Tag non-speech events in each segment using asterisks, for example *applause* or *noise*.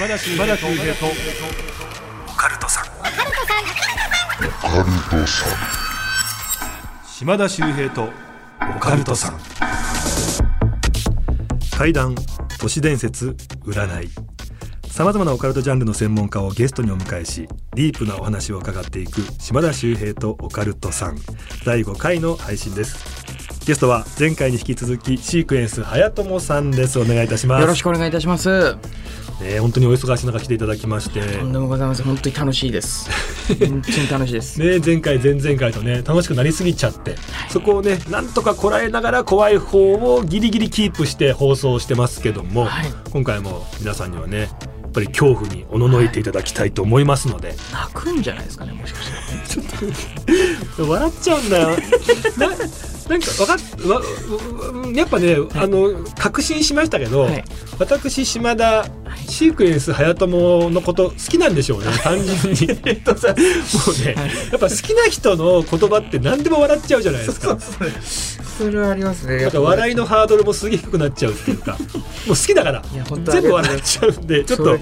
島田秀平と。オカルトさん。島田秀平と。オカルトさん。怪談都市伝説占い。さまざまなオカルトジャンルの専門家をゲストにお迎えしディープなお話を伺っていく島田秀平とオカルトさん。第5回の配信です。ゲストは前回に引き続きシークエンス早友さんです。お願いいたします。よろしくお願いいたします。ね本当にお忙しい中来ていただきましてとんでもございません。本当に楽しいです。*laughs* 本当に楽しいです。ね、前回前々回とね楽しくなりすぎちゃって、そこをねなんとかこらえながら怖い方をギリギリキープして放送してますけども、はい今回も皆さんにはねやっぱり恐怖におののいていただきたいと思いますので、泣くんじゃないですかね、もしかしたら。*laughs* 笑っちゃうんだよ *laughs* ななんかわかっわわやっぱね、あの確信しましたけど、はい。私島田シークエンス早友のこと好きなんでしょうね単純に。*laughs* もうねやっぱ好きな人の言葉って何でも笑っちゃうじゃないですか。それ。はありますね。なんか笑いのハードルもすげえ低くなっちゃうっていうかもう好きだから。全部笑っちゃうんでちょっと。本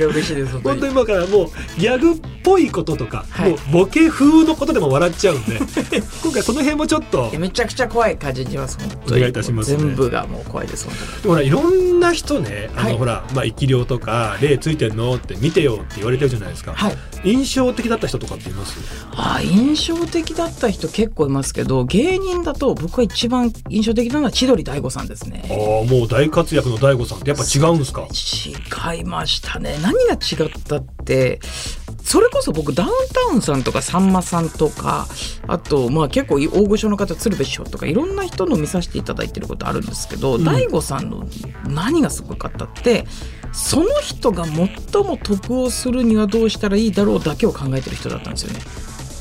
当に。に今からもうギャグっぽいこととか、はい。もうボケ風のことでも笑っちゃうんで *laughs* 今回その辺もちょっとめちゃくちゃ怖い感じにします。おに願いいたしますね全部がもう怖いです。ほらいろんな人ねあの、はいほら、まあ、生き量とか霊ついてんの？って見てよって言われてるじゃないですか、はい。印象的だった人とかっています？あ印象的だった人結構いますけど芸人だと僕は一番印象的なのは千鳥大悟さんですあね。あもう大活躍の大悟さんってやっぱ違うんですか？違いましたね何が違ったってそれこそ僕ダウンタウンさんとかさんまさんとかあとまあ結構大御所の方鶴瓶師匠とかいろんな人の見させていただいてることあるんですけど、うん大悟さんの何がすごかったってその人が最も得をするにはどうしたらいいだろうだけを考えてる人だったんですよね。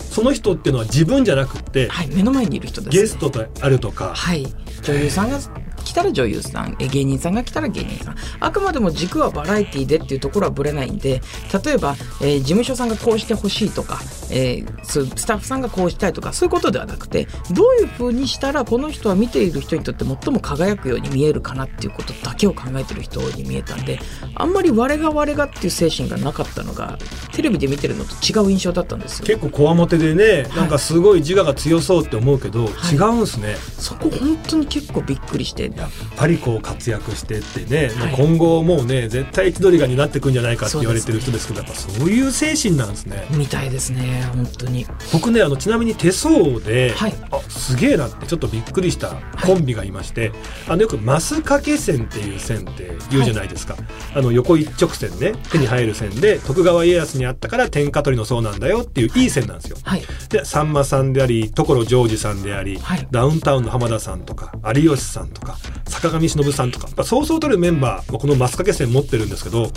その人っていうのは自分じゃなくってはい目の前にいる人です、ね。ゲストとあるとかはい女優さんが来たら女優さんえ芸人さんが来たら芸人さん。あくまでも軸はバラエティでっていうところはぶれないんで例えば、えー事務所さんがこうしてほしいとか、えースタッフさんがこうしたいとかそういうことではなくてどういう風にしたらこの人は見ている人にとって最も輝くように見えるかなっていうことだけを考えてる人に見えたんであんまり我が我がっていう精神がなかったのがテレビで見てるのと違う印象だったんですよ。結構こわもてでね、なんかすごい自我が強そうって思うけど、はい。違うんすね。そこ本当に結構びっくりしてやっぱりこう活躍してってね、はい。今後もうね絶対千鳥が担ってくんじゃないかって言われてる人ですけどやっぱそういう精神なんですね。みたいですね本当に。僕ねあのちなみに手相で、はい。あすげえなってちょっとびっくりしたコンビがいまして、あのよくマス掛け線っていう線って言うじゃないですか、あの横一直線ね手に入る線で徳川家康にあったから天下取りの層なんだよっていういい線なんですよ。はい。でさんまさんであり所ジョージさんであり、はい。ダウンタウンの浜田さんとか有吉さんとか坂上忍さんとか、まあ、そうそう取るメンバーもこのマス掛け線持ってるんですけど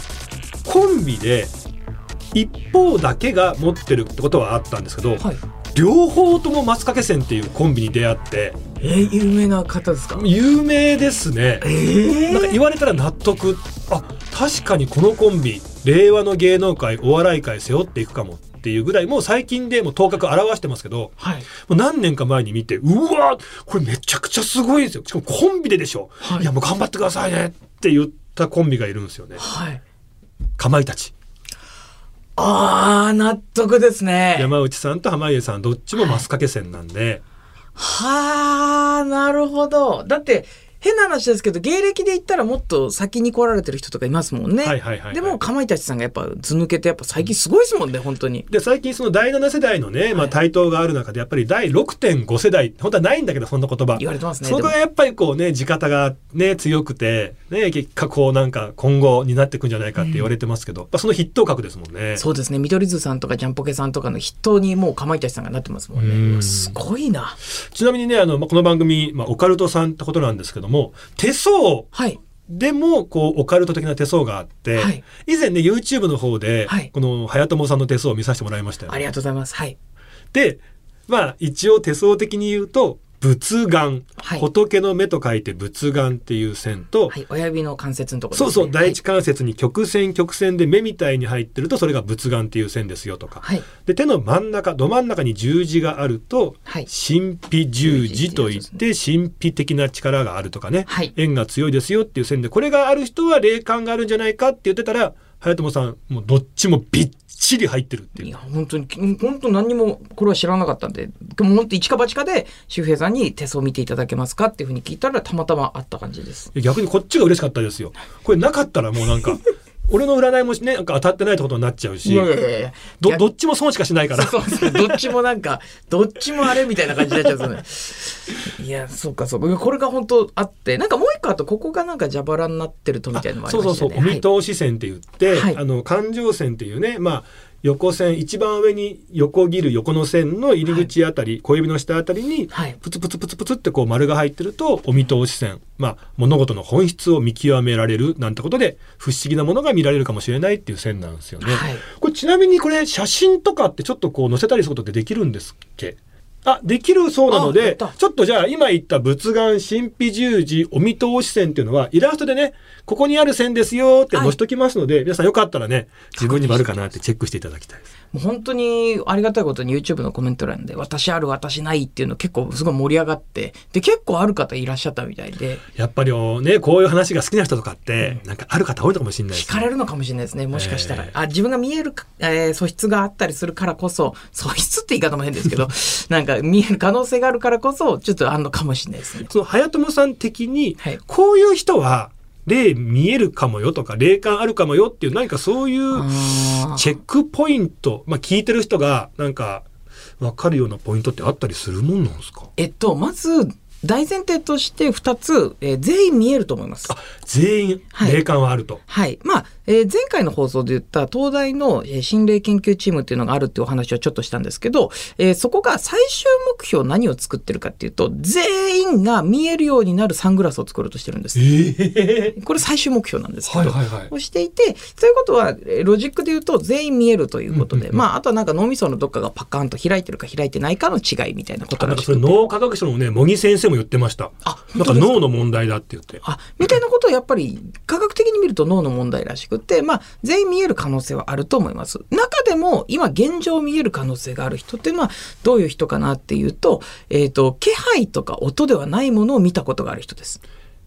コンビで一方だけが持ってるってことはあったんですけど、はい。両方ともマス掛け線っていうコンビに出会ってえー、有名な方ですか？有名ですね。えなんか言われたら納得。あ確かにこのコンビ令和の芸能界お笑い界背負っていくかも。っていうぐらいもう最近でもう頭角表してますけどはい。もう何年か前に見てうわこれめちゃくちゃすごいですよ。しかもコンビででしょ、はい。い、やもう頑張ってくださいねって言ったコンビがいるんですよね。はい。かまいたち。あー納得ですね。山内さんと濱家さんどっちもマス掛け線なんで、はあなるほど。だって変な話ですけど芸歴で言ったらもっと先に来られてる人とかいますもんね、はいはいはいはい。でもかまいたちさんがやっぱ図抜けてやっぱ最近すごいですもんね本当に。で最近その第7世代のね、まあ、台頭がある中でやっぱり第6.5世代本当はないんだけどそんな言葉。言われてますねそこがやっぱりこうね地方がね強くてね結果こうなんか今後になっていくんじゃないかって言われてますけど、やっぱその筆頭格ですもんね。そうですね。見取り図さんとかジャンポケさんとかの筆頭にもうかまいたちさんがなってますもんね。すごいな。ちなみにねあの、まあ、この番組、まあ、オカルトさんってことなんですけども手相はい。でもこうオカルト的な手相があって、はい。以前ね YouTube の方で、はい。この早友さんの手相を見させてもらいましたよあ。りがとうございます。はい。でまあ一応手相的に言うと仏眼、はい。仏の目と書いて仏眼っていう線と、はい。親指の関節のところそうそう、第一はい関節に曲線曲線で目みたいに入ってるとそれが仏眼っていう線ですよとか、はい。で手の真ん中ど真ん中に十字があると、はい。神秘十字といって神秘的な力があるとかね、はい。縁が強いですよっていう線でこれがある人は霊感があるんじゃないかって言ってたら早友さんもうどっちもびっちり入ってるっていういや、本当に、本当何にも、これは知らなかったんで、もう本当一か八かで、周平さんに手相見ていただけますかっていうふうに聞いたら、たまたまあった感じです。逆にこっちが嬉しかったですよこれなかったらもうなんか俺の占いもねなんか当たってないってことになっちゃうしどどっちも損しかしないから。そうそう。どっちもなんか、どっちもあれみたいな感じになっちゃうね。いや、そうかそうか。これが本当あって、なんかもう一個あと、ここがなんか蛇腹になってるとみたいなのもありそうましたよね。そうそうお見通し線って言って、はい。あの環状線っていうね。まあ横線一番上に横切る横の線の入り口あたり、小指の下あたりにはい。プツプツプツプツってこう丸が入ってるとお見通し線。まあ物事の本質を見極められるなんてことで不思議なものが見られるかもしれないっていう線なんですよね。はい。これちなみにこれ写真とかってちょっとこう載せたりすることってできるんですっけ？あできるそうなのでちょっとじゃあ今言った仏眼神秘十字お見通し線っていうのはイラストでねここにある線ですよって載せときますので、皆さんよかったらね自分にもあるかなってチェックしていただきたいです。もう本当にありがたいことに YouTube のコメント欄で、私ある、私ないっていうの結構すごい盛り上がって、で、結構ある方いらっしゃったみたいで、やっぱりねこういう話が好きな人とかって、なんかある方多いのかもしれないですね。聞かれるのかもしれないですね。もしかしたら。ええあ、自分が見えるか、えー素質があったりするからこそ、素質って言い方も変ですけど、*laughs* なんか見える可能性があるからこそ、ちょっとあんのかもしれないですね。その早友さん的に、はいこういう人は霊見えるかもよとか霊感あるかもよっていう何かそういうチェックポイント、まあ、聞いてる人がなんか分かるようなポイントってあったりするもんなんですか？えっと、まず、大前提として2つ、えー全員見えると思います。あ全員はい霊感はあると。はい。まあ、えー前回の放送で言った東大の、えー心霊研究チームっていうのがあるっていうお話をちょっとしたんですけど、えーそこが最終目標何を作ってるかっていうと、全員が見えるようになるサングラスを作ろうとしてるんです。ええこれ最終目標なんですけど。はいはいはい。をしていて、ということは、えーロジックで言うと全員見えるということで、うんうんうんまあ、あとはなんか脳みそのどっかがパカーンと開いてるか開いてないかの違いみたいなことなんか。それ脳科学者のね茂木先生も言ってました。あ、なんか脳の問題だって言って。あ、みたいなことをやっぱり科学的に見ると脳の問題らしくって、まあ全員見える可能性はあると思います。中でも今現状見える可能性がある人っていうのはどういう人かなっていうと、えっ、と、気配とか音ではないものを見たことがある人です。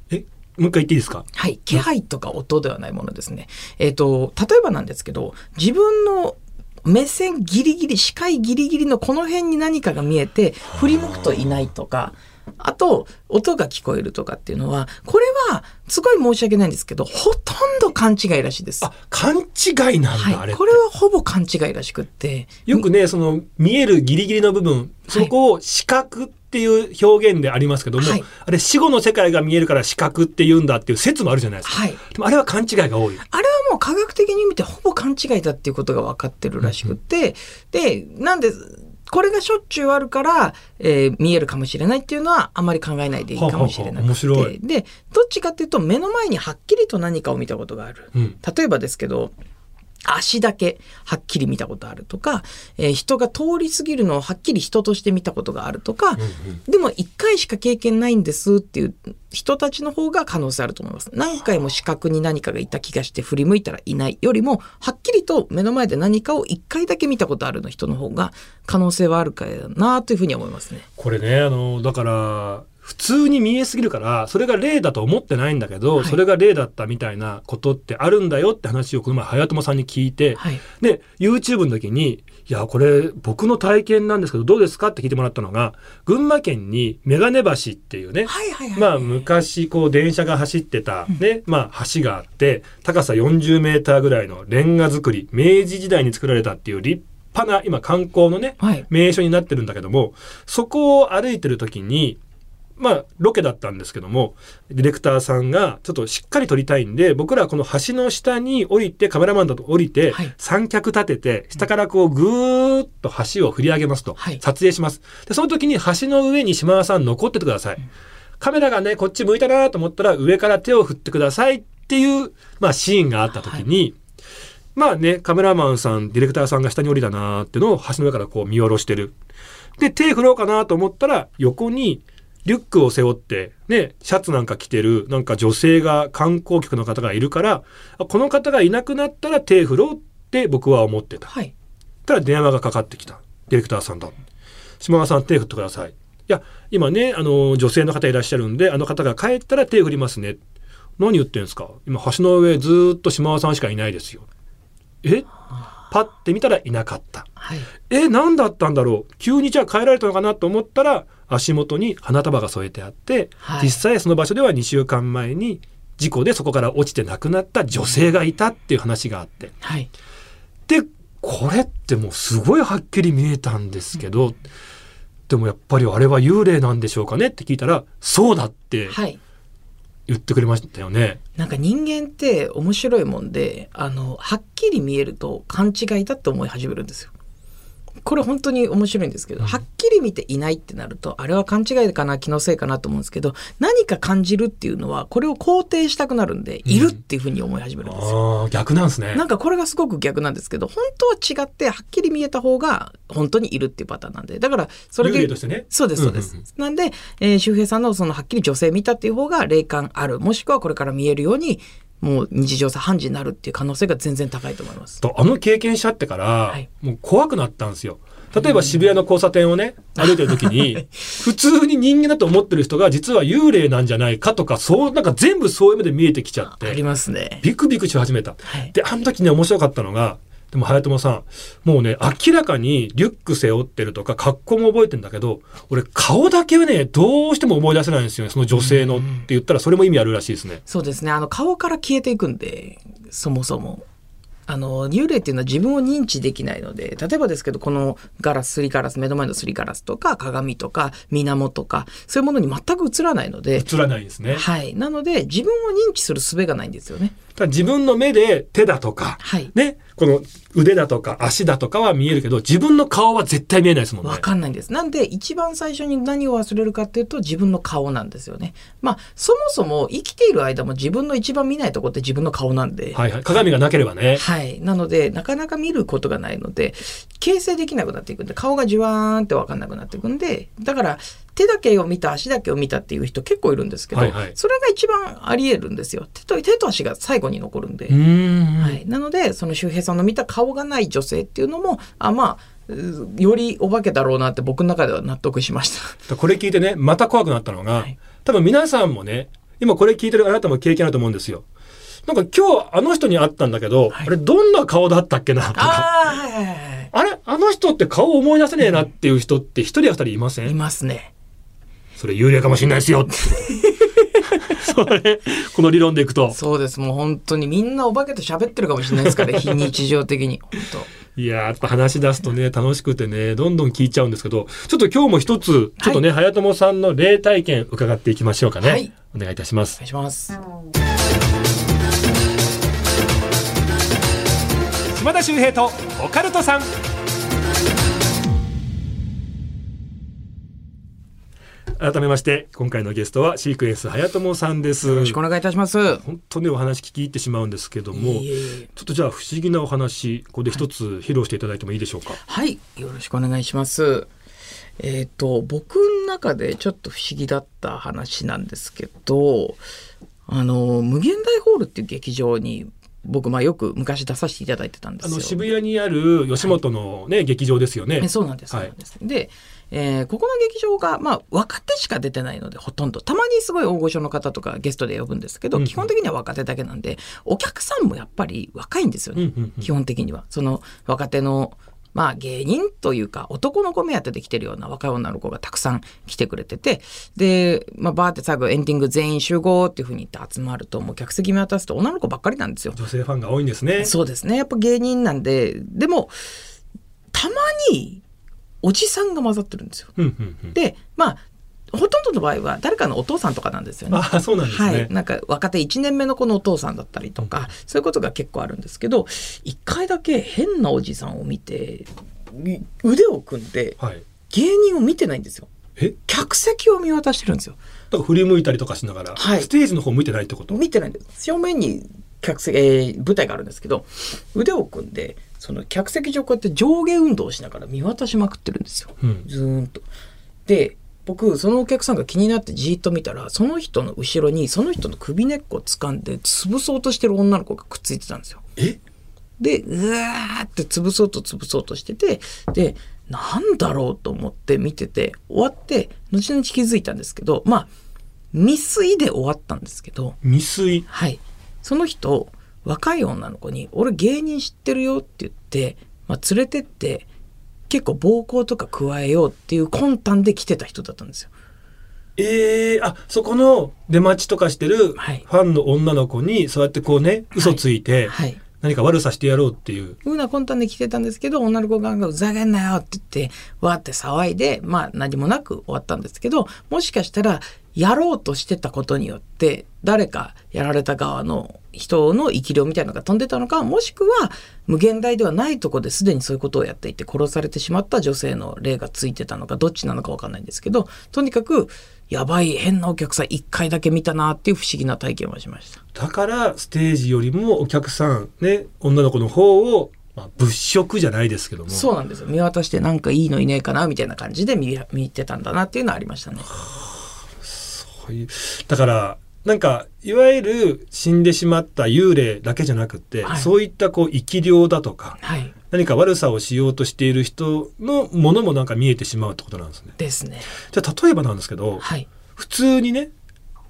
えもう一回言っていいですか？はい。気配とか音ではないものですね。えっ、と、例えばなんですけど、自分の目線ギリギリ、視界ギリギリのこの辺に何かが見えて、振り向くといないとか、あと、音が聞こえるとかっていうのは、これは、すごい申し訳ないんですけど、ほとんど勘違いらしいです。あ勘違いなんだ、あはい。れってこれはほぼ勘違いらしくって。よくねその見えるギリギリの部分そこを視覚っていう表現でありますけども、はいあれ死後の世界が見えるから視覚って言うんだっていう説もあるじゃないですか。はい。でもあれは勘違いが多い。あれはもう科学的に見てほぼ勘違いだっていうことが分かってるらしくて、で、なんで、これがしょっちゅうあるから、えー見えるかもしれないっていうのはあまり考えないでいいかもしれなくて。はははで、どっちかっていうと目の前にはっきりと何かを見たことがある。うん例えばですけど、足だけはっきり見たことあるとか、えー人が通り過ぎるのをはっきり人として見たことがあるとか、でも一回しか経験ないんですっていう人たちの方が可能性あると思います。何回も視覚に何かがいた気がして振り向いたらいないよりも、はっきりと目の前で何かを一回だけ見たことあるの人の方が可能性はあるかなというふうに思いますね。これねあのだから普通に見えすぎるからそれが霊だと思ってないんだけど、はいそれが霊だったみたいなことってあるんだよって話をこの前早友さんに聞いて、はい。で YouTube の時に「いやこれ僕の体験なんですけどどうですか?」って聞いてもらったのが群馬県に眼鏡橋っていうね、はいはいはい。まあ昔こう電車が走ってたね、まあ橋があって高さ40メーターぐらいのレンガ造り明治時代に作られたっていう立派な今観光のねはい。名所になってるんだけどもそこを歩いてる時にまあロケだったんですけどもディレクターさんがちょっとしっかり撮りたいんで僕らはこの橋の下に降りてカメラマンだと降りて、はい。三脚立てて下からこうぐーっと橋を振り上げますと、はい。撮影します。でその時に橋の上に島田さん残っててください、カメラがねこっち向いたなと思ったら上から手を振ってくださいっていう、まあ、シーンがあった時に、まあねカメラマンさんディレクターさんが下に降りたなーっていうのを橋の上からこう見下ろしてる。で手振ろうかなと思ったら横にリュックを背負ってねシャツなんか着てるなんか女性が観光客の方がいるからあこの方がいなくなったら手振ろうって僕は思ってた。はい。たら電話がかかってきた。ディレクターさんだ島田さん手振ってくださいいや今ねあの女性の方いらっしゃるんであの方が帰ったら手振りますね何言ってんすか？今橋の上ずーっと島田さんしかいないですよえ？パッて見たらいなかった。はい。え？何だったんだろう？急にじゃあ帰られたのかな？と思ったら足元に花束が添えてあって、はい実際その場所では2週間前に事故でそこから落ちて亡くなった女性がいたっていう話があってはい。でこれってもうすごいはっきり見えたんですけど、でもやっぱりあれは幽霊なんでしょうかねって聞いたらそうだってはい。言ってくれましたよね。なんか人間って面白いもんで、あの、はっきり見えると勘違いだって思い始めるんですよ。これ本当に面白いんですけど、はっきり見ていないってなると、あれは勘違いかな、気のせいかなと思うんですけど、何か感じるっていうのは、これを肯定したくなるんで、いるっていうふうに思い始めるんですよ。ああ逆なんですね。なんかこれがすごく逆なんですけど、本当は違って、はっきり見えた方が、本当にいるっていうパターンなんで。だから、それ幽で。霊としてね。そうです、そうです。んんんなんで、えー周平さんのそのはっきり女性見たっていう方が霊感ある。もしくはこれから見えるように、もう日常茶飯事になるっていう可能性が全然高いと思います。とあの経験しちゃってから、いもう怖くなったんですよ。例えば渋谷の交差点をね歩いてる時に *laughs* 普通に人間だと思ってる人が実は幽霊なんじゃないかとかそうなんか全部そういう目で見えてきちゃっありてますね。ビクビクし始めた。はい。であの時ね面白かったのがでも早友さんもうね明らかにリュック背負ってるとか格好も覚えてんだけど俺顔だけはねどうしても思い出せないんですよねその女性のって言ったらそれも意味あるらしいですね。そうですね。あの、顔から消えていくんで、そもそも。あの、幽霊っていうのは自分を認知できないので、例えばですけど、このガラス、すりガラス、目の前のすりガラスとか、鏡とか、水面とか、そういうものに全く映らないので、映らないですね。はい。なので、自分を認知する術がないんですよね。ただ自分の目で手だとか、はい。ね、この腕だとか足だとかは見えるけど、自分の顔は絶対見えないですもんね。わかんないんです。なんで、一番最初に何を忘れるかっていうと、自分の顔なんですよね。まあ、そもそも生きている間も自分の一番見ないとこって自分の顔なんで。はいはい。鏡がなければね。はい。なので、なかなか見ることがないので、形成できなくなっていくんで、顔がじわーんってわかんなくなっていくんで、だから、手だけを見た、足だけを見たっていう人結構いるんですけど、はいはいそれが一番あり得るんですよ。手と手と足が最後に残るんで。はい。なので、その周平さんの見た顔がない女性っていうのも、あ、まあ、うよりお化けだろうなって僕の中では納得しました。*laughs* これ聞いてね、また怖くなったのが、はい多分皆さんもね、今これ聞いてるあなたも経験あると思うんですよ。なんか今日あの人に会ったんだけど、はいあれどんな顔だったっけなとか。ああ、はいはいはいあれ？あの人って顔思い出せねえなっていう人って一人や二人いませはい。ますね。それ幽霊かもしれないですよって。*laughs* それ、この理論でいくと。そうです。もう本当にみんなお化けと喋ってるかもしれないですから、*laughs* 非日常的に。本当。いやーやっぱ話し出すとね、楽しくてね、どんどん聞いちゃうんですけど、ちょっと今日も一つ、ちょっとね、早友さんの霊体験伺っていきましょうかね。はいお願いいたしますお願い。します。島田秀平とオカルトさん。改めまして、今回のゲストはシークエンス早友さんです。よろしくお願いいたします。本当にお話聞き入ってしまうんですけども、ちょっとじゃあ不思議なお話、ここで一つ披露していただいてもいいでしょうか？はい、よろしくお願いします。えっ、と、僕の中でちょっと不思議だった話なんですけど、あの、無限大ホールっていう劇場に、僕、まあよく昔出させていただいてたんですよ。あの渋谷にある吉本のね、劇場ですよね。えそうなんです。はいでえーここの劇場が、まあ、若手しか出てないので、ほとんど。たまにすごい大御所の方とかゲストで呼ぶんですけど、うんうん基本的には若手だけなんで、お客さんもやっぱり若いんですよね。うんうんうん基本的には。その若手の、まあ芸人というか男の子目当てで来てるような若い女の子がたくさん来てくれてて、で、まあバーって最後エンディング全員集合っていうふうに言って集まると、もう客席見渡すと女の子ばっかりなんですよ。女性ファンが多いんですね。そうですね。やっぱ芸人なんで、でも、たまにおじさんが混ざってるんですよ。で、まあ、ほとんどの場合は誰かのお父さんとかなんですよね。ああ、そうなんですね。はい。なんか若手1年目の子のお父さんだったりとか、そういうことが結構あるんですけど、一回だけ変なおじさんを見て、い腕を組んではい。芸人を見てないんですよ。え？客席を見渡してるんですよ。だから振り向いたりとかしながら、はいステージの方向いてないってこと？見てないんです。正面に客席、えー舞台があるんですけど、腕を組んで、その客席上こうやって上下運動をしながら見渡しまくってるんですよ。うん。ずーんと。で、僕、そのお客さんが気になってじーっと見たら、その人の後ろに、その人の首根っこを掴んで、潰そうとしてる女の子がくっついてたんですよ。え？で、うわーって潰そうと潰そうとしてて、で、なんだろうと思って見てて、終わって、後々気づいたんですけど、まあ、未遂で終わったんですけど、未遂？はい。その人、若い女の子に「俺芸人知ってるよ」って言って、まあ、連れてって結構暴行とか加えようっていう魂胆で来てた人だったんですよ。ええあそこの出待ちとかしてるフはい。ァンの女の子にそうやってこうね嘘ついてはい。何か悪さしてやろうっていう、ふうな魂胆で来てたんですけど女の子側が「ふざけんなよ」って言ってわーって騒いでまあ何もなく終わったんですけどもしかしたらやろうとしてたことによって誰かやられた側の人の生き量みたいなのが飛んでたのかもしくは無限大ではないとこですでにそういうことをやっていて殺されてしまった女性の霊がついてたのかどっちなのか分かんないんですけどとにかくやばい変なお客さん一回だけ見たなっていう不思議な体験をしました。だからステージよりもお客さんね女の子の方を、まあ、物色じゃないですけどもそうなんですよ見渡してなんかいいのいねえかなみたいな感じで見見てたんだなっていうのはありましたね。そういうだからなんかいわゆる死んでしまった幽霊だけじゃなくて、はいそういったこう生き量だとかはい何か悪さをしようとしている人のものもなんか見えてしまうってことなんですね。ですね。じゃあ例えばなんですけど、はい。普通にね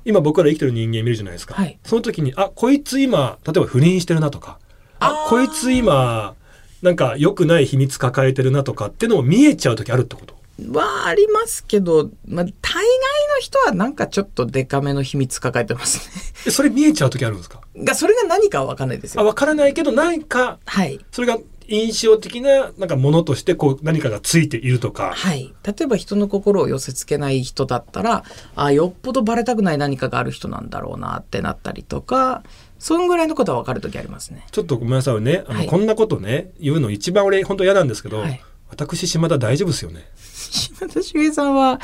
今僕ら生きてる人間見るじゃないですか、はいその時にあこいつ今例えば不倫してるなとかあこいつ今なんか良くない秘密抱えてるなとかっていうのも見えちゃう時あるってこと？はありますけど、まあ、大概の人はなんかちょっとデカめの秘密抱えてますえそれ見えちゃう時あるんですか？ね。が、それが何かは分かんないですよ。あ分からないけど何かはい。それが印象的ななんかものとしてこう何かがついているとかはい。例えば人の心を寄せ付けない人だったら、あよっぽどバレたくない何かがある人なんだろうなってなったりとか、そんぐらいのことは分かる時ありますね。ちょっとごめんなさいねあの、はいこんなことね言うの一番俺本当嫌なんですけど、はい私島田大丈夫ですよね。島田秀平さんは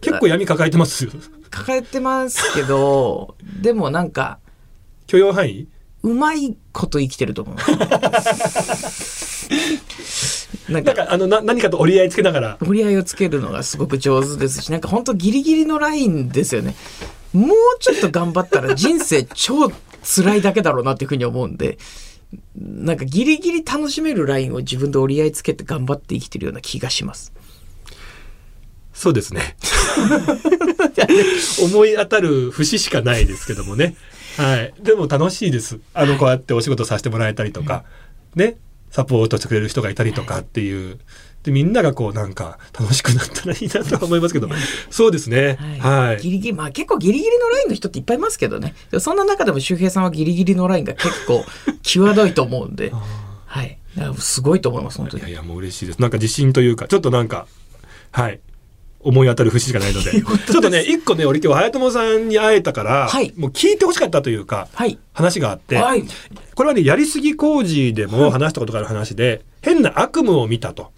結構闇抱えてます抱えてますけど、でもなんか、許容範囲？うまいこと生きてると思う。*laughs* なんかなんかあのな何かと折り合いつけながら。折り合いをつけるのがすごく上手ですしなんか本当ギリギリのラインですよね。もうちょっと頑張ったら人生超辛いだけだろうなっていうふうに思うんでなんかギリギリ楽しめるラインを自分で折り合いつけて頑張って生きてるような気がしますそうですね。思い当たる節しかないですけどもね。はい。でも楽しいです。あの、こうやってお仕事させてもらえたりとか、ね、サポートしてくれる人がいたりとかっていう。で、みんながこうなんか楽しくなったらいいなとは思いますけど、そうですね。はい。ギリギリまあ結構ギリギリのラインの人っていっぱいいますけどねそんな中でも周平さんはギリギリのラインが結構 *laughs* 際どいと思うんではいすごいと思います本当にいやいや、もう嬉しいです。なんか自信というか、ちょっとなんか、はい。思い当たる節しかないので。*laughs* ちょっとね、一個ね、俺今日、早友さんに会えたから、はい。もう聞いてほしかったというか、はい。話があって、はい。これはね、やりすぎ工事でも話したことがある話で、変な悪夢を見たと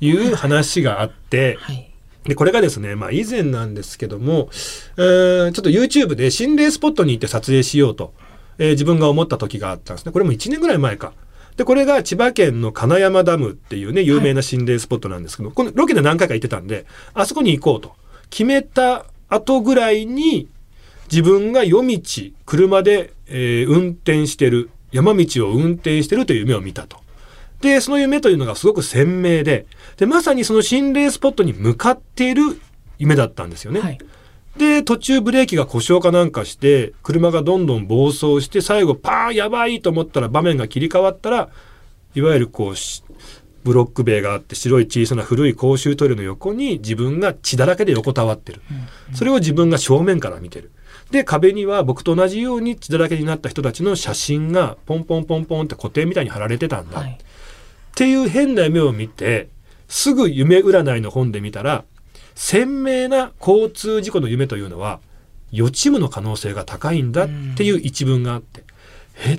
いう話があって、はい。で、これがですね、まあ以前なんですけども、えーちょっと YouTube で心霊スポットに行って撮影しようと、えー自分が思った時があったんですね。これも1年ぐらい前か。で、これが千葉県の金山ダムっていうね、有名な心霊スポットなんですけど、このロケで何回か行ってたんで、あそこに行こうと決めた後ぐらいに、自分が夜道、車で、えー運転してる、山道を運転してるという夢を見たと。で、その夢というのがすごく鮮明で、で、まさにその心霊スポットに向かっている夢だったんですよね。はいで、途中ブレーキが故障かなんかして、車がどんどん暴走して、最後パーンやばいと思ったら場面が切り替わったら、いわゆるこうし、ブロック塀があって白い小さな古い公衆トイレの横に自分が血だらけで横たわってる。それを自分が正面から見てる。で、壁には僕と同じように血だらけになった人たちの写真がポンポンポンポンって固定みたいに貼られてたんだ。はいっていう変な夢を見て、すぐ夢占いの本で見たら、鮮明な交通事故の夢というのは、予知夢の可能性が高いんだっていう一文があって、え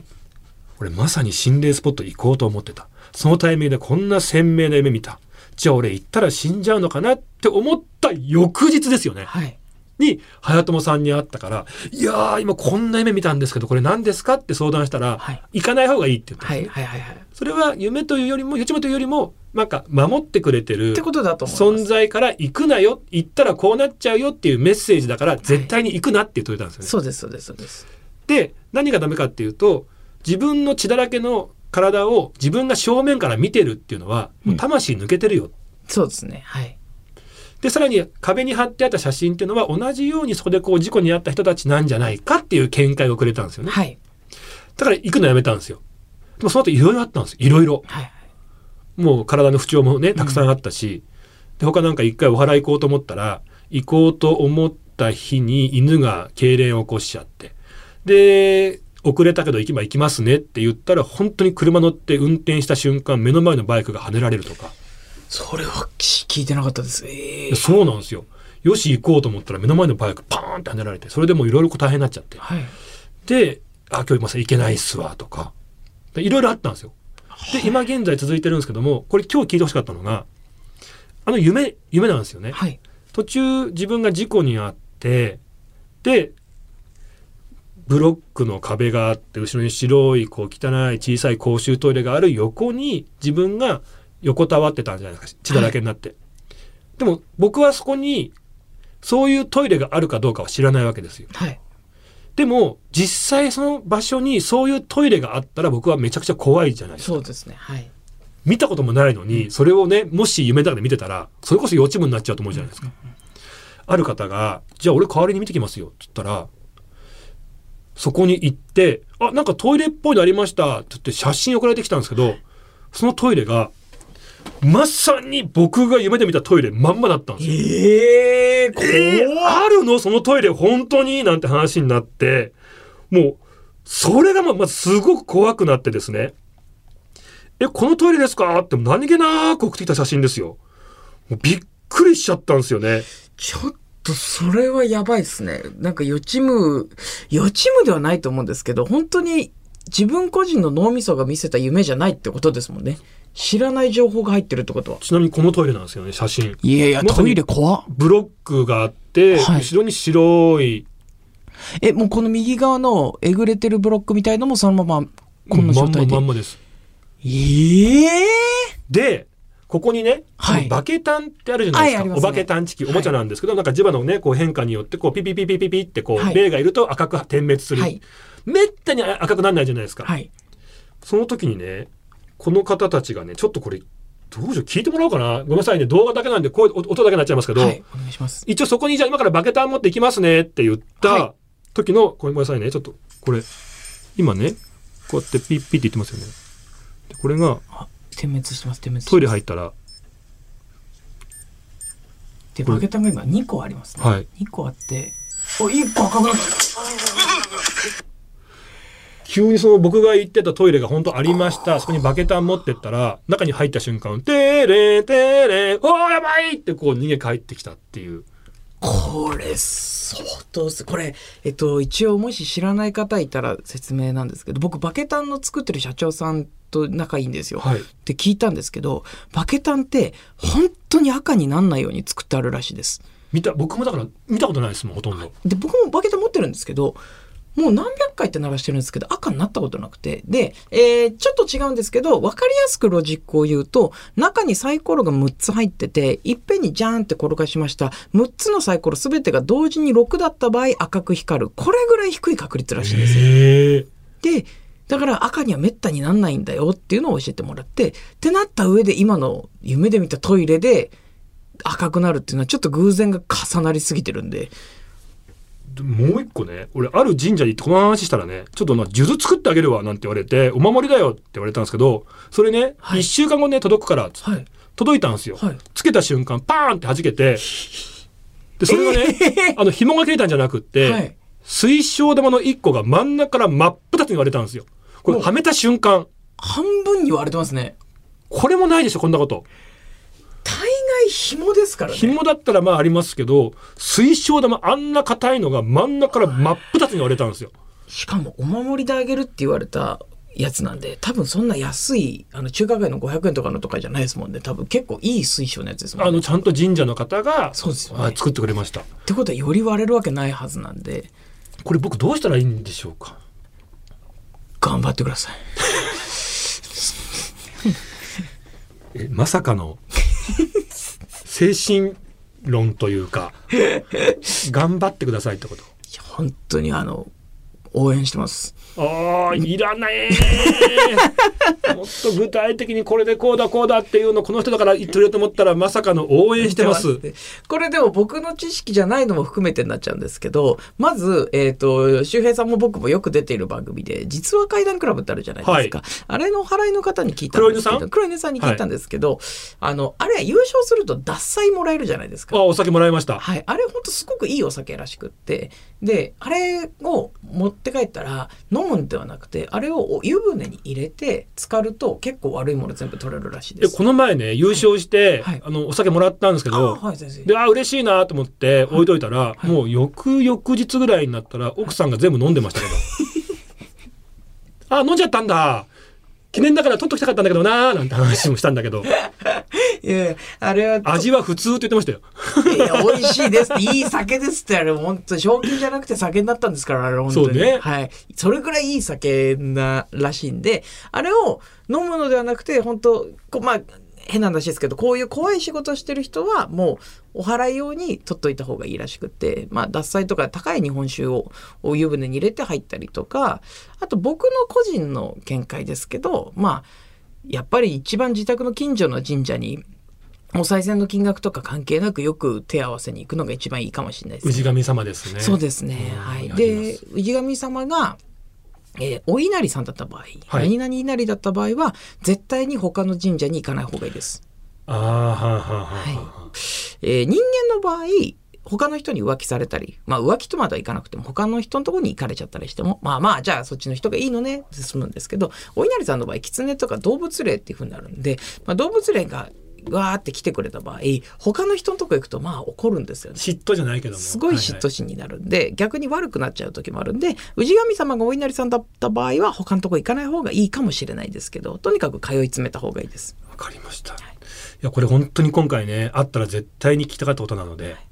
俺まさに心霊スポット行こうと思ってた。そのタイミングでこんな鮮明な夢見た。じゃあ俺行ったら死んじゃうのかなって思った翌日ですよね。はいに、早友さんに会ったから、いやー、今こんな夢見たんですけど、これ何ですかって相談したら、はい行かない方がいいって言ったんですねはいはいはいはいそれは夢というよりも、予知夢というよりも、なんか守ってくれてる存在から行くなよ、行ったらこうなっちゃうよっていうメッセージだから、絶対に行くなって言ってくれたんですよね。そうですそうですそうですで、何がダメかっていうと、自分の血だらけの体を自分が正面から見てるっていうのは、もう魂抜けてるよ。そうですねはいで、さらに壁に貼ってあった写真っていうのは同じようにそこでこう事故に遭った人たちなんじゃないかっていう見解をくれたんですよね。はいだから行くのやめたんですよ。でもその後いろいろあったんですよ。いろいろ。はい。もう体の不調もね、たくさんあったし、で、他なんか一回お祓い行こうと思ったら、行こうと思った日に犬が痙攣を起こしちゃって。で、遅れたけど行きま行きますねって言ったら、本当に車乗って運転した瞬間、目の前のバイクが跳ねられるとか。それは聞いてなかったです。ええでそうなんですよ。よし行こうと思ったら目の前のバイクパーンって跳ねられて、それでもういろいろ大変になっちゃって。はい。で、あ、今日まさ行けないっすわ、とか。でいろいろあったんですよ。で、今現在続いてるんですけども、これ今日聞いてほしかったのが、あの夢、夢なんですよね。はい。途中自分が事故に遭って、で、ブロックの壁があって、後ろに白い、こう汚い小さい公衆トイレがある横に自分が横たわってたんじゃないですか。血だらけになって。でも僕はそこに、そういうトイレがあるかどうかは知らないわけですよ。はい。でも、実際その場所にそういうトイレがあったら僕はめちゃくちゃ怖いじゃないですか。そうですね。はい。見たこともないのに、それをね、もし夢の中で見てたら、それこそ予知夢になっちゃうと思うじゃないですか。ある方が、じゃあ俺代わりに見てきますよ、って言ったら、そこに行って、あ、なんかトイレっぽいのありました、って言って写真送られてきたんですけど、そのトイレが、まさに僕が夢で見たトイレまんまだったんですよ。えええーあるの？そのトイレ本当に？なんて話になって、もう、それがままずすごく怖くなってですね。え、このトイレですか？って何気なく送ってきた写真ですよ。もうびっくりしちゃったんですよね。ちょっとそれはやばいですね。なんか予知夢、予知夢ではないと思うんですけど、本当に自分個人の脳みそが見せた夢じゃないってことですもんね。知らない情報が入ってるってことは？ちなみにこのトイレなんですよね、写真。いやいやまさに怖っ。ブロックがあって、はい後ろに白い、え、もうこの右側のえぐれてるブロックみたいのもそのまま、こんな状態で。まんままんまです。ええで、ここにね、はいバケタンってあるじゃないですか。はいすねお化け探知機、おもちゃなんですけど、なんか磁場のね、こう変化によって、こうピピピピピピってこう、はい霊がいると赤く点滅する。はいめったに赤くならないじゃないですか。はい。その時にね、この方たちがね、ちょっとこれ、どうしよう、聞いてもらおうかな。ごめんなさいね、動画だけなんで、こう音だけになっちゃいますけど、はい。お願いします。一応そこにじゃあ今からバケタン持っていきますねって言ったは時の、ごめんなさいね、ちょっと、これ、今ね、こうやってピッピッって言ってますよね。でこれが、あ、点滅してます、点滅トイレ入ったら、で、バケタンが今2個ありますね。はい2個あって、お、1個赤くなった。急にその僕が行ってたトイレが本当ありました。そこにバケタン持ってったら、中に入った瞬間、てーれーてーれー、おーやばいってこう逃げ帰ってきたっていう。これ、相当す、これ、えっと、一応もし知らない方いたら説明なんですけど、僕、バケタンの作ってる社長さんと仲いいんですよ。はいって聞いたんですけど、バケタンって本当に赤になんないように作ってあるらしいです。見た、僕もだから見たことないですもん、ほとんど。で、僕もバケタン持ってるんですけど、もう何百回って鳴らしてるんですけど、赤になったことなくて。で、えーちょっと違うんですけど、わかりやすくロジックを言うと、中にサイコロが6つ入ってて、いっぺんにジャーンって転がしました。6つのサイコロすべてが同時に6だった場合赤く光る。これぐらい低い確率らしいんですよ。で、だから赤にはめったになんないんだよっていうのを教えてもらって、ってなった上で今の夢で見たトイレで赤くなるっていうのはちょっと偶然が重なりすぎてるんで、でもう一個ね、俺、ある神社に行ってこの話したらね、ちょっとな、数珠作ってあげるわ、なんて言われて、お守りだよって言われたんですけど、それね、一、はい週間後ね、届くから、つってはい。届いたんですよ。はいつけた瞬間、パーンって弾けて、で、それがね、あの、紐が切れたんじゃなくって、はい水晶玉の一個が真ん中から真っ二つに割れたんですよ。これ、おはめた瞬間、半分に割れてますね。これもないでしょ、こんなこと。大概紐ですからね。紐だったらまあありますけど、水晶玉あんな硬いのが真ん中から真っ二つに割れたんですよ。しかもお守りであげるって言われたやつなんで、多分そんな安い、あの中華街の500円とかのとかじゃないですもんね。多分結構いい水晶のやつですもんね。あの、ちゃんと神社の方が、そうですよねはい作ってくれました。ってことはより割れるわけないはずなんで、これ僕どうしたらいいんでしょうか？頑張ってください。*laughs* えまさかの精神論というか *laughs* 頑張ってくださいってこと本当にあの応援してます。ああ、いらない。*laughs* もっと具体的にこれでこうだこうだっていうのこの人だから言ってると思ったらまさかの応援してます。これでも僕の知識じゃないのも含めてになっちゃうんですけど、まず、えっ、と、周平さんも僕もよく出ている番組で、実は怪談クラブってあるじゃないですか。あれの払いの方に聞いたんですけど、黒犬さん？黒犬さんに聞いたんですけど、あの、あれは優勝すると脱菜もらえるじゃないですか。あ、お酒もらいました。はい、あれ本当すごくいいお酒らしくってであれを持って帰ったら飲むんではなくてあれを湯船に入れて浸かると結構悪いもの全部取れるらしいです。でこの前ね優勝して、はい。あのお酒もらったんですけあど、はいであ嬉しいなと思って置いといたら、い。もう翌々日ぐらいになったら奥さんが全部飲んでましたけど。*laughs* あ飲んじゃったんだ。記念だから取っときたかったんだけどなーなんて話もしたんだけど *laughs* いやいやあれは味は普通って言ってましたよ。いや美味しいですっていい酒ですってあれ本当賞金じゃなくて酒になったんですからあれ本当に。そうね。はい。それぐらいいい酒ならしいんであれを飲むのではなくて本当まあ変な話ですけどこういう怖い仕事をしてる人はもうお払い用に取っといた方がいいらしくってまあ獺祭とか高い日本酒をお湯船に入れて入ったりとかあと僕の個人の見解ですけどまあやっぱり一番自宅の近所の神社にお賽銭の金額とか関係なくよく手合わせに行くのが一番いいかもしれないですね。氏神様ですねそうですね。うんはい。で氏神様が、えーお稲荷さんだった場合、はい何々稲荷だった場合は、絶対に他の神社に行かない方がいいです。ああはあはあはあはあ、えー人間の場合、他の人に浮気されたり、まあ浮気とまではいかなくても、他の人のところに行かれちゃったりしても、まあまあ、じゃあそっちの人がいいのねって済むんですけど、お稲荷さんの場合、狐とか動物霊っていう風になるんで、まあ動物霊がわーって来てくれた場合、他の人のとこ行くとまあ怒るんですよね。嫉妬じゃないけどもすごい嫉妬心になるんで、逆に悪くなっちゃう時もあるんで氏神様がお稲荷さんだった場合は他のとこ行かない方がいいかもしれないですけどとにかく通い詰めた方がいいです。わかりました、い、やこれ本当に今回ねあったら絶対に聞きたかったことなので、あと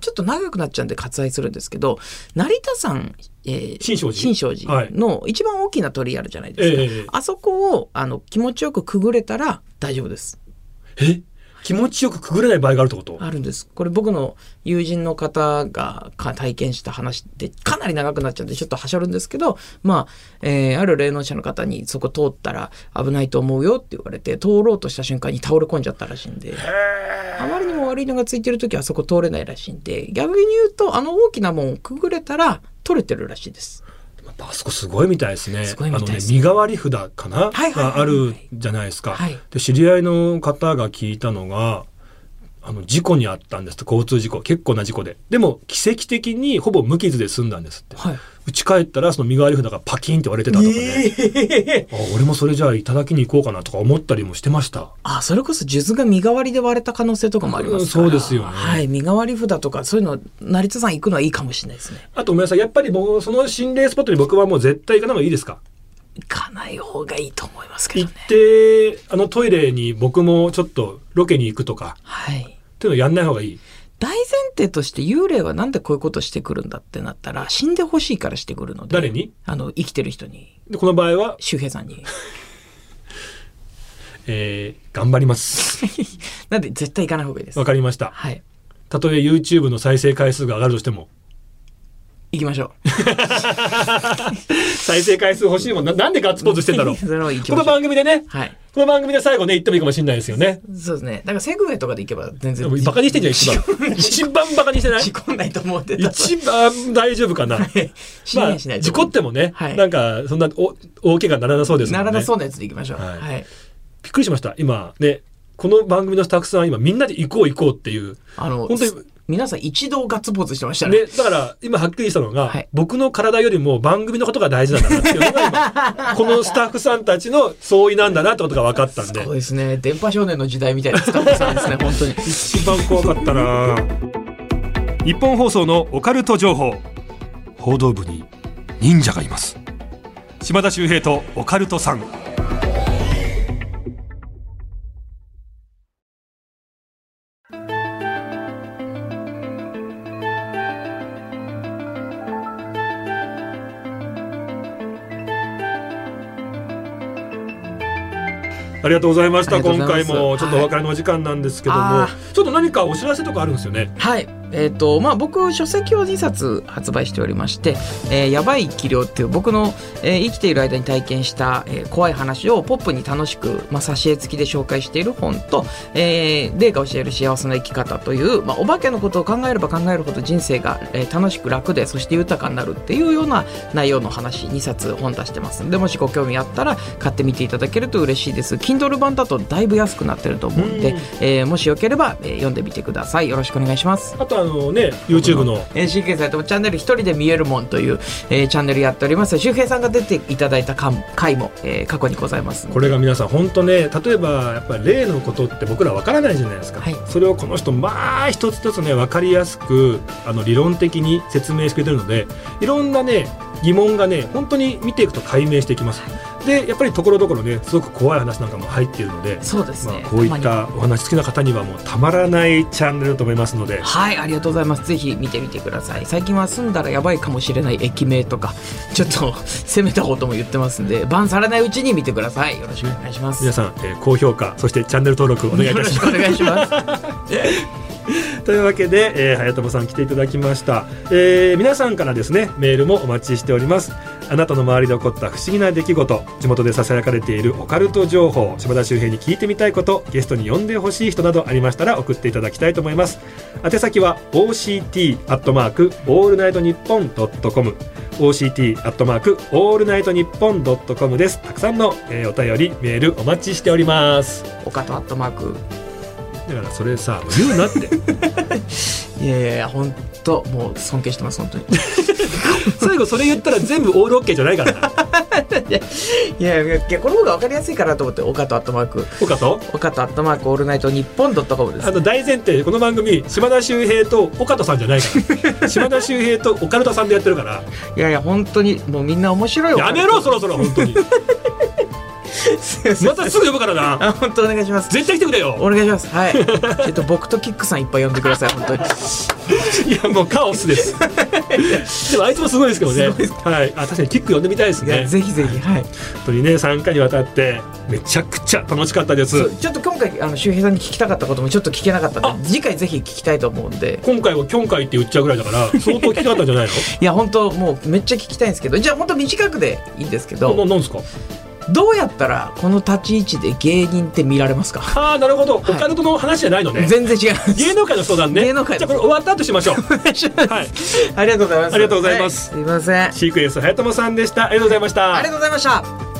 ちょっと長くなっちゃうんで割愛するんですけど成田山、えー新勝寺。新勝寺の一番大きな鳥居あるじゃないですか、ええ。あそこをあの気持ちよくくぐれたら大丈夫です。え？気持ちよくくぐれない場合があるってこと？あるんです。これ僕の友人の方がか体験した話でかなり長くなっちゃうんでちょっとはしょるんですけど、まあ、えーある霊能者の方にそこ通ったら危ないと思うよって言われて通ろうとした瞬間に倒れ込んじゃったらしいんで、あまりにも悪いのがついてる時はそこ通れないらしいんで、逆に言うとあの大きなもんをくぐれたら取れてるらしいです。あそこすごいみたいですね。すすあのね、身代わり札かな、はいはいはいがあるじゃないですか。はいで、知り合いの方が聞いたのが、あの、事故にあったんですって、交通事故。結構な事故で。でも、奇跡的にほぼ無傷で済んだんですって。はい。家帰ったら、その身代わり札がパキンって割れてたとかね。あ俺もそれじゃあいただきに行こうかなとか思ったりもしてました。あ、それこそ数珠が身代わりで割れた可能性とかもありますから。うんそうですよねはい。身代わり札とかそういうの、成田さん行くのはいいかもしれないですね。あと、ごめんなさい。やっぱり僕、その心霊スポットに僕はもう絶対行かない方がいいですか？行かない方がいいと思いますけ行っどね。て、あのトイレに僕もちょっとロケに行くとか、はい。っていうのやんない方がいい。大前提として幽霊はなんでこういうことしてくるんだってなったら死んでほしいからしてくるので誰に？あの生きてる人にでこの場合は、周平さんに *laughs* えー頑張ります。*laughs* なんで絶対行かない方がいいですわかりました。はいたとえ YouTube の再生回数が上がるとしても、行きましょ *laughs* 再生回数欲しいもんな。なんでガッツポーズしてんだろう。*laughs* それは行きこのましょう番組でね、はいこの番組で最後ね、言ってもいいかもしれないですよね。そうですねだからセグウェイとかで行けば全然でもバカにしてんじゃん、一番。一番バカにしてない？事故んないと思ってた一番大丈夫かな？支まあ、援しないと事故ってもね、はいなんか、そんなお大怪我にならなそうですもんね。ならなそうなやつで行きましょうはいはいびっくりしました。今、ね、この番組のスタッフさん、今、みんなで行こう行こうっていう。あの本当に皆さん一度ガッツポーズしてましたねね、だから、今はっきりしたのが、はい僕の体よりも番組のことが大事なんだなっていうのが今、*laughs* このスタッフさんたちの相違なんだなってことが分かったんでそう、ですね電波少年の時代みたいなスタッフさんですね *laughs* 本当に一番怖かったな日本放送のオカルト情報。報道部に忍者がいます。島田秀平とオカルトさん。ありがとうございました。今回もちょっとお別れのお時間なんですけども、あちょっと何かお知らせとかあるんですよね。はい。えっ、と、まあ、僕、書籍を2冊発売しておりまして、えーやばい器量っていう僕の、えー生きている間に体験した、えー怖い話をポップに楽しく、まあ、挿絵付きで紹介している本と、えー、霊が教える幸せな生き方という、まあ、お化けのことを考えれば考えるほど人生が、えー楽しく楽で、そして豊かになるっていうような内容の話、2冊本出してますんで、もしご興味あったら買ってみていただけると嬉しいです。Kindle 版だとだいぶ安くなってると思うんで、うんえーもしよければ、えー読んでみてください。よろしくお願いします。あとあのね YouTube のえー、シーケンサイトもチャンネル一人で見えるもんという、えーチャンネルやっております。周平さんが出ていただいた回回も、えー過去にございます。これが皆さん本当ね例えばやっぱり例のことって僕らわからないじゃないですか、はいそれをこの人まあ一つ一つね分かりやすくあの理論的に説明してくれてるのでいろんなね疑問がね本当に見ていくと解明していきますでやっぱりところどころねすごく怖い話なんかも入っているので、まあそうですね。、こういったお話好きな方にはもうたまらないチャンネルだと思いますのではい、ありがとうございます。ぜひ見てみてください。最近は住んだらやばいかもしれない駅名とか、ちょっと *laughs* 攻めたことも言ってますんで、バンされないうちに見てください。よろしくお願いします。皆さん、えー高評価そしてチャンネル登録お願いいたしますよろしくお願いします。*laughs* *laughs* というわけで、えー、早友さん来ていただきました、えー皆さんからですねメールもお待ちしております。あなたの周りで起こった不思議な出来事地元でささやかれているオカルト情報島田周平に聞いてみたいことゲストに呼んでほしい人などありましたら送っていただきたいと思います。宛先は OCT アットマークオールナイトニッポンドットコム。OCT アットマークオールナイトニッポンドットコムです。たくさんの、えーお便りメールお待ちしております。岡とアットマーク。だからそれさ言うなって。*laughs* いやいやいや、本当もう尊敬してます、本当に。*laughs* 最後それ言ったら全部オールオッケーじゃないからな。*laughs* いやいやいやこの方が分かりやすいかなと思って岡とアットマーク。岡と？岡とアットマークオールナイトニッポンドットコムです。あの大前提この番組島田秀平と岡田さんじゃないから。島田秀平とオカルトさんでやってるから。いやいや本当にもうみんな面白いやめろそろそろ本当に *laughs* またすぐ呼ぶからな。*laughs* あ本当お願いします。絶対来てくれよ。お願いします。はい。*laughs* ちょっと僕とキックさんいっぱい呼んでください本当に。いやもうカオスです。でもあいつもすごいですけどねはい。あ確かにキック呼んでみたいですね。ぜひぜひ。はい。本当にね3回にわたってめちゃくちゃ楽しかったです。ちょっと今回あの周平さんに聞きたかったこともちょっと聞けなかったんで次回ぜひ聞きたいと思うんで。今回はキョン回って言っちゃうぐらいだから相当聞きたかったんじゃないいや本当もうめっちゃ聞きたいんですけどじゃあ本当短くでいいんですけのなどなんですか？どうやったらこの立ち位置で芸人って見られますか？ああなるほど、はい。オカルトの話じゃないのね。全然違います。芸能界の相談ね。芸能界じゃあこれ終わった後しましょう。*laughs* はい。ありがとうございます。ありがとうございます。はすいません。シークエンス早友さんでした。ありがとうございました。ありがとうございました